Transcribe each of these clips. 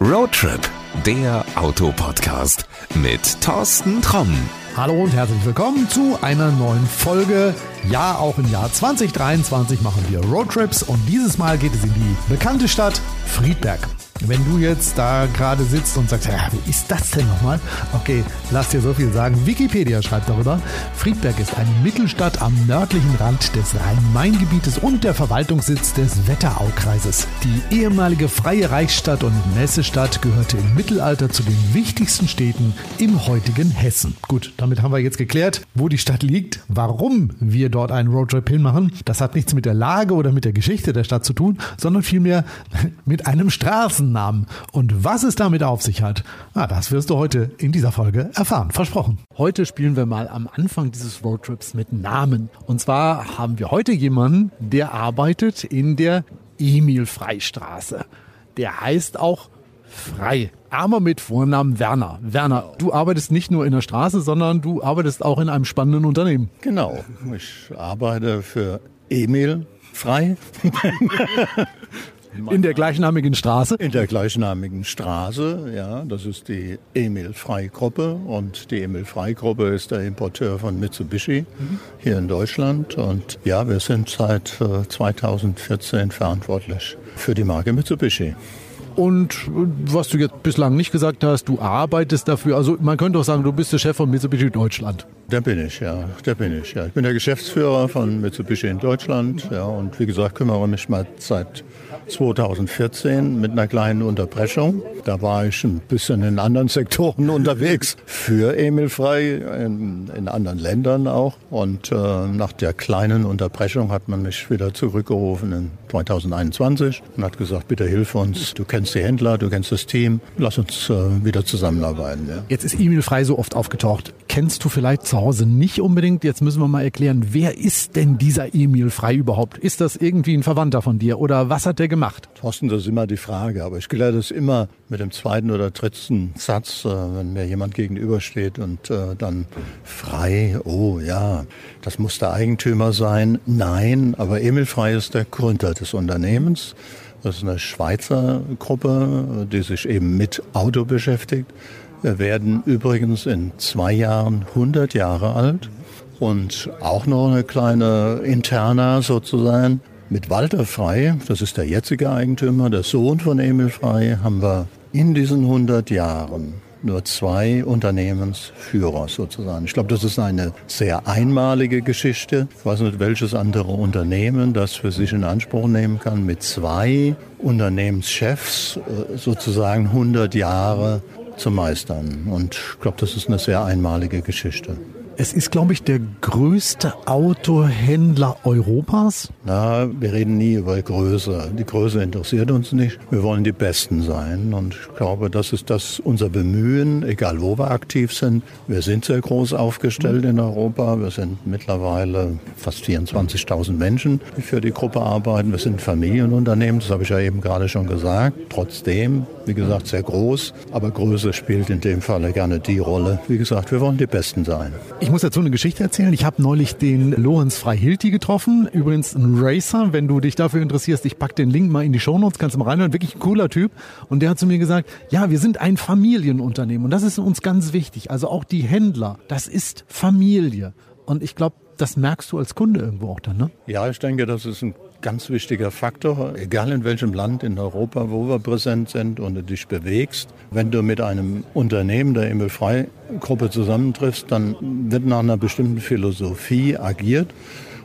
Roadtrip, der Autopodcast mit Thorsten Tromm. Hallo und herzlich willkommen zu einer neuen Folge. Ja, auch im Jahr 2023 machen wir Roadtrips und dieses Mal geht es in die bekannte Stadt Friedberg. Wenn du jetzt da gerade sitzt und sagst, ja, wo ist das denn nochmal? Okay, lass dir so viel sagen. Wikipedia schreibt darüber. Friedberg ist eine Mittelstadt am nördlichen Rand des Rhein-Main-Gebietes und der Verwaltungssitz des Wetteraukreises. Die ehemalige freie Reichsstadt und Messestadt gehörte im Mittelalter zu den wichtigsten Städten im heutigen Hessen. Gut, damit haben wir jetzt geklärt, wo die Stadt liegt, warum wir dort einen Roadtrip hinmachen. Das hat nichts mit der Lage oder mit der Geschichte der Stadt zu tun, sondern vielmehr mit einem Straßen Straßennamen. Und was es damit auf sich hat, ah, das wirst du heute in dieser Folge erfahren. Versprochen. Heute spielen wir mal am Anfang dieses Roadtrips mit Namen. Und zwar haben wir heute jemanden, der arbeitet in der Emil-Freistraße. Der heißt auch Frei. Aber mit Vornamen Werner. Werner, du arbeitest nicht nur in der Straße, sondern du arbeitest auch in einem spannenden Unternehmen. Genau. Ich arbeite für Emil Frei. In der gleichnamigen Straße? In der gleichnamigen Straße, ja. Das ist die Emil Frei Gruppe und die Emil Frei Gruppe ist der Importeur von Mitsubishi mhm. hier in Deutschland und ja, wir sind seit 2014 äh, verantwortlich für die Marke Mitsubishi. Und was du jetzt bislang nicht gesagt hast, du arbeitest dafür. Also man könnte auch sagen, du bist der Chef von Mitsubishi Deutschland. Der bin ich, ja. Der bin ich, ja. Ich bin der Geschäftsführer von Mitsubishi in Deutschland, ja. Und wie gesagt, kümmere mich mal seit 2014 mit einer kleinen Unterbrechung. Da war ich ein bisschen in anderen Sektoren unterwegs für Emil Frei, in, in anderen Ländern auch. Und äh, nach der kleinen Unterbrechung hat man mich wieder zurückgerufen in 2021 und hat gesagt, bitte hilf uns. Du kennst die Händler, du kennst das Team. Lass uns äh, wieder zusammenarbeiten. Ja. Jetzt ist Emil Frei so oft aufgetaucht. Kennst du vielleicht Hause nicht unbedingt? Jetzt müssen wir mal erklären, wer ist denn dieser Emil Frei überhaupt? Ist das irgendwie ein Verwandter von dir oder was hat der gemacht? Thorsten, das ist immer die Frage. Aber ich kläre das immer mit dem zweiten oder dritten Satz, äh, wenn mir jemand gegenübersteht und äh, dann frei, oh ja, das muss der Eigentümer sein. Nein, aber Emil Frei ist der Gründer des Unternehmens. Das ist eine Schweizer Gruppe, die sich eben mit Auto beschäftigt. Wir werden übrigens in zwei Jahren 100 Jahre alt und auch noch eine kleine Interna sozusagen. Mit Walter Frei, das ist der jetzige Eigentümer, der Sohn von Emil Frei, haben wir in diesen 100 Jahren nur zwei Unternehmensführer sozusagen. Ich glaube, das ist eine sehr einmalige Geschichte. Ich weiß nicht, welches andere Unternehmen das für sich in Anspruch nehmen kann, mit zwei Unternehmenschefs äh, sozusagen 100 Jahre zu meistern. Und ich glaube, das ist eine sehr einmalige Geschichte. Es ist, glaube ich, der größte Autohändler Europas. Na, wir reden nie über Größe. Die Größe interessiert uns nicht. Wir wollen die Besten sein. Und ich glaube, das ist das unser Bemühen, egal wo wir aktiv sind. Wir sind sehr groß aufgestellt in Europa. Wir sind mittlerweile fast 24.000 Menschen, die für die Gruppe arbeiten. Wir sind Familienunternehmen, das habe ich ja eben gerade schon gesagt. Trotzdem, wie gesagt, sehr groß. Aber Größe spielt in dem Falle gerne die Rolle. Wie gesagt, wir wollen die Besten sein. Ich muss dazu eine Geschichte erzählen. Ich habe neulich den Lorenz Freihilti getroffen. Übrigens ein Racer, wenn du dich dafür interessierst. Ich pack den Link mal in die Shownotes, kannst du mal reinhören. Wirklich ein cooler Typ. Und der hat zu mir gesagt, ja, wir sind ein Familienunternehmen. Und das ist uns ganz wichtig. Also auch die Händler, das ist Familie. Und ich glaube, das merkst du als Kunde irgendwo auch dann, ne? Ja, ich denke, das ist ein ganz wichtiger Faktor, egal in welchem Land in Europa, wo wir präsent sind und du dich bewegst. Wenn du mit einem Unternehmen der Emil Frei Gruppe zusammentriffst, dann wird nach einer bestimmten Philosophie agiert.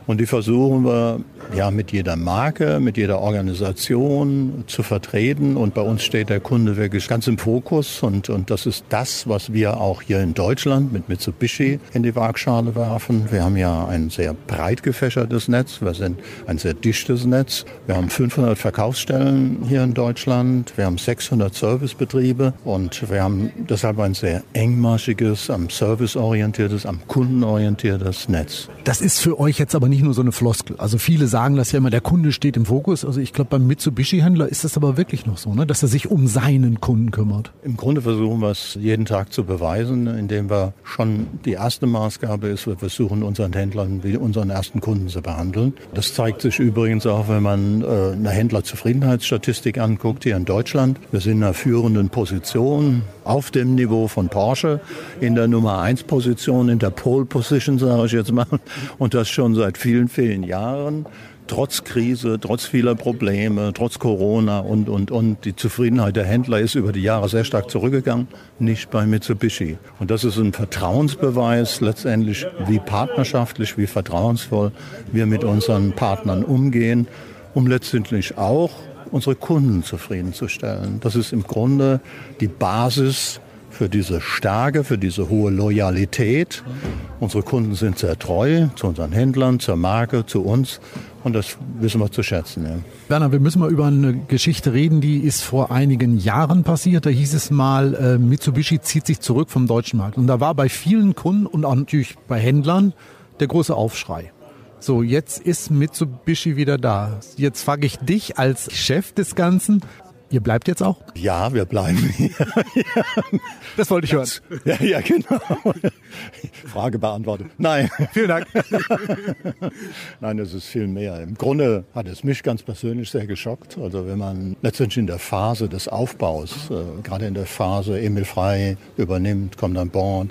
Und die versuchen wir ja mit jeder Marke, mit jeder Organisation zu vertreten. Und bei uns steht der Kunde wirklich ganz im Fokus. Und, und das ist das, was wir auch hier in Deutschland mit Mitsubishi in die Waagschale werfen. Wir haben ja ein sehr breit gefächertes Netz. Wir sind ein sehr dichtes Netz. Wir haben 500 Verkaufsstellen hier in Deutschland. Wir haben 600 Servicebetriebe. Und wir haben deshalb ein sehr engmaschiges, am Service orientiertes, am Kunden orientiertes Netz. Das ist für euch jetzt aber nicht nur so eine Floskel. Also viele sagen das ja immer, der Kunde steht im Fokus. Also ich glaube, beim Mitsubishi-Händler ist das aber wirklich noch so, ne? dass er sich um seinen Kunden kümmert. Im Grunde versuchen wir es jeden Tag zu beweisen, indem wir schon die erste Maßgabe ist, wir versuchen unseren Händlern wie unseren ersten Kunden zu behandeln. Das zeigt sich übrigens auch, wenn man äh, eine Händlerzufriedenheitsstatistik anguckt hier in Deutschland. Wir sind in einer führenden Position auf dem Niveau von Porsche in der Nummer 1 Position, in der Pole Position, sage ich jetzt mal. Und das schon seit vielen, vielen Jahren trotz Krise, trotz vieler Probleme, trotz Corona und, und, und. Die Zufriedenheit der Händler ist über die Jahre sehr stark zurückgegangen, nicht bei Mitsubishi. Und das ist ein Vertrauensbeweis letztendlich, wie partnerschaftlich, wie vertrauensvoll wir mit unseren Partnern umgehen, um letztendlich auch unsere Kunden zufriedenzustellen. Das ist im Grunde die Basis für diese Stärke, für diese hohe Loyalität. Unsere Kunden sind sehr treu zu unseren Händlern, zur Marke, zu uns. Und das wissen wir zu schätzen. Ja. Werner, wir müssen mal über eine Geschichte reden, die ist vor einigen Jahren passiert. Da hieß es mal, äh, Mitsubishi zieht sich zurück vom deutschen Markt. Und da war bei vielen Kunden und auch natürlich bei Händlern der große Aufschrei. So, jetzt ist Mitsubishi wieder da. Jetzt frage ich dich als Chef des Ganzen, Ihr bleibt jetzt auch? Ja, wir bleiben hier. das wollte ich hören. Ja, ja, genau. Frage beantwortet. Nein. Vielen Dank. Nein, es ist viel mehr. Im Grunde hat es mich ganz persönlich sehr geschockt. Also wenn man letztendlich in der Phase des Aufbaus, äh, gerade in der Phase Emil Frei übernimmt, kommt an Bord,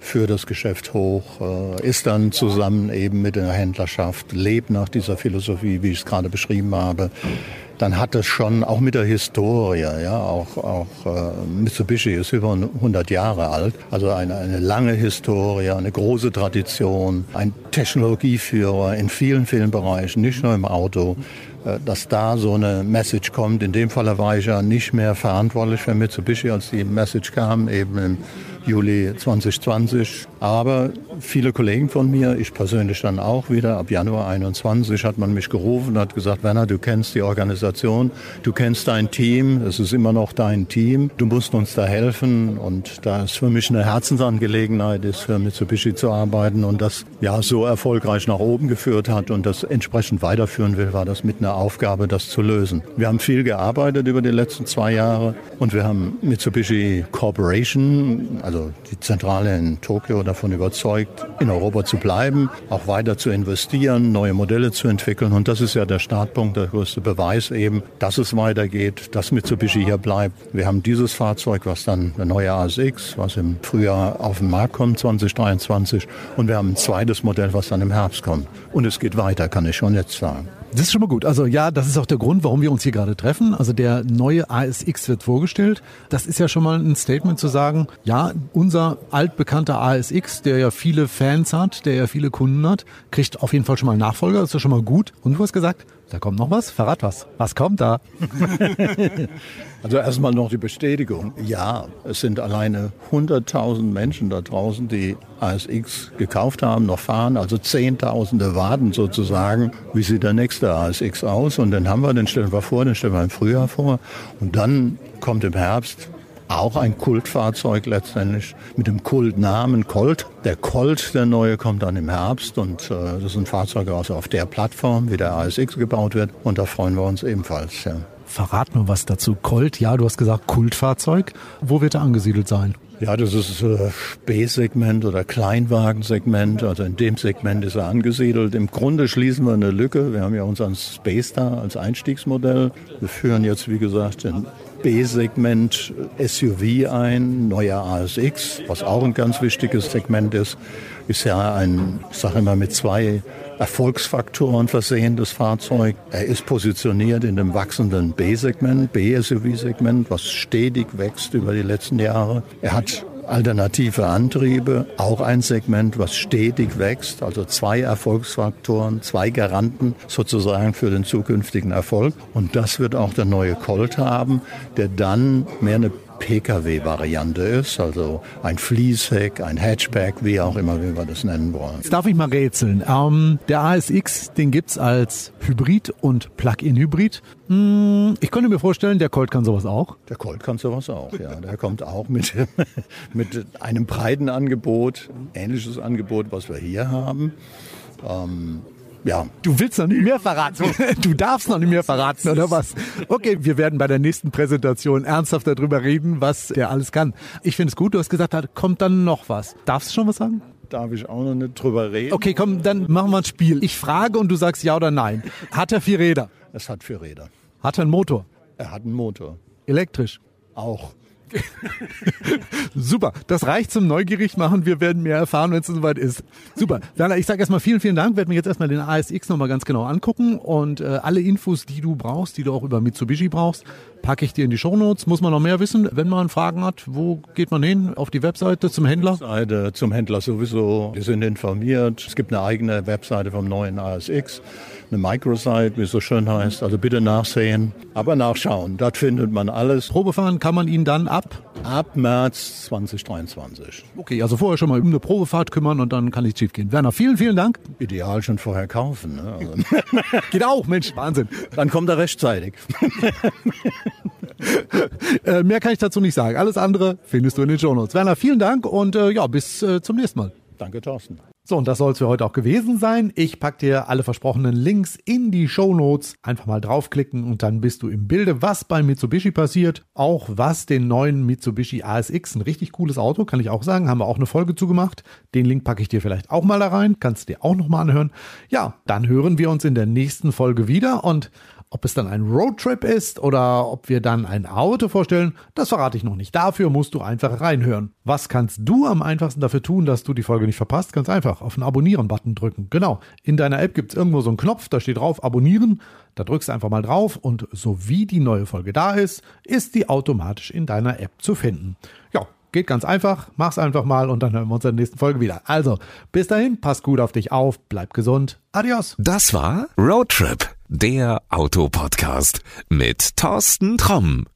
für das Geschäft hoch, äh, ist dann zusammen eben mit der Händlerschaft, lebt nach dieser Philosophie, wie ich es gerade beschrieben habe dann hat es schon auch mit der Historie, ja, auch, auch äh, Mitsubishi ist über 100 Jahre alt, also eine, eine lange Historie, eine große Tradition, ein Technologieführer in vielen, vielen Bereichen, nicht nur im Auto, dass da so eine Message kommt. In dem Fall war ich ja nicht mehr verantwortlich für Mitsubishi, als die Message kam, eben im Juli 2020. Aber viele Kollegen von mir, ich persönlich dann auch wieder, ab Januar 21 hat man mich gerufen und hat gesagt, Werner, du kennst die Organisation, du kennst dein Team, es ist immer noch dein Team, du musst uns da helfen und da es für mich eine Herzensangelegenheit ist, für Mitsubishi zu arbeiten und das ja so erfolgreich nach oben geführt hat und das entsprechend weiterführen will, war das mit einer Aufgabe, das zu lösen. Wir haben viel gearbeitet über die letzten zwei Jahre und wir haben Mitsubishi Corporation, also die Zentrale in Tokio davon überzeugt, in Europa zu bleiben, auch weiter zu investieren, neue Modelle zu entwickeln. Und das ist ja der Startpunkt, der größte Beweis eben, dass es weitergeht, dass Mitsubishi hier bleibt. Wir haben dieses Fahrzeug, was dann der neue ASX, was im Frühjahr auf den Markt kommt, 2023. Und wir haben ein zweites Modell, was dann im Herbst kommt. Und es geht weiter, kann ich schon jetzt sagen. Das ist schon mal gut. Also ja, das ist auch der Grund, warum wir uns hier gerade treffen. Also der neue ASX wird vorgestellt. Das ist ja schon mal ein Statement zu sagen, ja, unser altbekannter ASX, der ja viele Fans hat, der ja viele Kunden hat, kriegt auf jeden Fall schon mal Nachfolger. Das ist ja schon mal gut. Und du hast gesagt, da kommt noch was? Verrat was. Was kommt da? also erstmal noch die Bestätigung. Ja, es sind alleine 100.000 Menschen da draußen, die ASX gekauft haben, noch fahren. Also Zehntausende warten sozusagen, wie sieht der nächste ASX aus. Und dann haben wir, den stellen wir vor, den stellen wir im Frühjahr vor. Und dann kommt im Herbst auch ein Kultfahrzeug letztendlich mit dem Kultnamen Colt. Der Colt, der neue, kommt dann im Herbst und äh, das ist ein Fahrzeug also auf der Plattform, wie der ASX gebaut wird und da freuen wir uns ebenfalls. Ja. Verrat nur was dazu. Colt, ja, du hast gesagt Kultfahrzeug. Wo wird er angesiedelt sein? Ja, das ist äh, B-Segment oder Kleinwagensegment. Also in dem Segment ist er angesiedelt. Im Grunde schließen wir eine Lücke. Wir haben ja unseren Space Star als Einstiegsmodell. Wir führen jetzt, wie gesagt, den B-Segment SUV ein, neuer ASX, was auch ein ganz wichtiges Segment ist, ist ja ein, ich sage immer, mit zwei Erfolgsfaktoren versehendes Fahrzeug. Er ist positioniert in dem wachsenden B-Segment, B-SUV-Segment, was stetig wächst über die letzten Jahre. Er hat alternative Antriebe, auch ein Segment, was stetig wächst, also zwei Erfolgsfaktoren, zwei Garanten sozusagen für den zukünftigen Erfolg. Und das wird auch der neue Colt haben, der dann mehr eine Pkw-Variante ist, also ein Fließheck, ein Hatchback, wie auch immer, wie wir das nennen wollen. Jetzt darf ich mal rätseln. Ähm, der ASX, den gibt's als Hybrid und Plug-in-Hybrid. Hm, ich könnte mir vorstellen, der Colt kann sowas auch. Der Colt kann sowas auch, ja. Der kommt auch mit, mit einem breiten Angebot, ähnliches Angebot, was wir hier haben. Ähm, ja. Du willst noch nicht mehr verraten. Du darfst noch nicht mehr verraten, oder was? Okay, wir werden bei der nächsten Präsentation ernsthaft darüber reden, was der alles kann. Ich finde es gut, du hast gesagt, da kommt dann noch was. Darfst du schon was sagen? Darf ich auch noch nicht drüber reden? Okay, komm, dann machen wir ein Spiel. Ich frage und du sagst ja oder nein. Hat er vier Räder? Es hat vier Räder. Hat er einen Motor? Er hat einen Motor. Elektrisch? Auch. Super, das reicht zum Neugierig machen. Wir werden mehr erfahren, wenn es soweit ist. Super. Werner, ich sage erstmal vielen, vielen Dank. Werden mir jetzt erstmal den ASX nochmal ganz genau angucken und äh, alle Infos, die du brauchst, die du auch über Mitsubishi brauchst, packe ich dir in die Shownotes. Muss man noch mehr wissen, wenn man Fragen hat? Wo geht man hin? Auf die Webseite zum Händler? Seite zum Händler sowieso. Wir sind informiert. Es gibt eine eigene Webseite vom neuen ASX eine Microsite, wie es so schön heißt. Also bitte nachsehen, aber nachschauen. Dort findet man alles. Probefahren kann man ihn dann ab? Ab März 2023. Okay, also vorher schon mal um eine Probefahrt kümmern und dann kann nichts schief gehen. Werner, vielen, vielen Dank. Ideal schon vorher kaufen. Ne? Also Geht auch, Mensch, Wahnsinn. dann kommt er rechtzeitig. Äh, mehr kann ich dazu nicht sagen. Alles andere findest du in den Shownotes. Werner, vielen Dank und äh, ja, bis äh, zum nächsten Mal. Danke, Thorsten. So, und das soll es für heute auch gewesen sein. Ich pack dir alle versprochenen Links in die Shownotes. Einfach mal draufklicken und dann bist du im Bilde, was bei Mitsubishi passiert. Auch was den neuen Mitsubishi ASX, ein richtig cooles Auto, kann ich auch sagen, haben wir auch eine Folge zugemacht. Den Link packe ich dir vielleicht auch mal da rein, kannst du dir auch nochmal anhören. Ja, dann hören wir uns in der nächsten Folge wieder und ob es dann ein Roadtrip ist oder ob wir dann ein Auto vorstellen, das verrate ich noch nicht. Dafür musst du einfach reinhören. Was kannst du am einfachsten dafür tun, dass du die Folge nicht verpasst? Ganz einfach, auf den Abonnieren-Button drücken. Genau, in deiner App gibt es irgendwo so einen Knopf, da steht drauf Abonnieren. Da drückst du einfach mal drauf und so wie die neue Folge da ist, ist die automatisch in deiner App zu finden. Ja, Geht ganz einfach, mach's einfach mal und dann hören wir uns in der nächsten Folge wieder. Also, bis dahin, pass gut auf dich auf, bleib gesund. Adios. Das war Roadtrip, der Autopodcast mit Thorsten Tromm.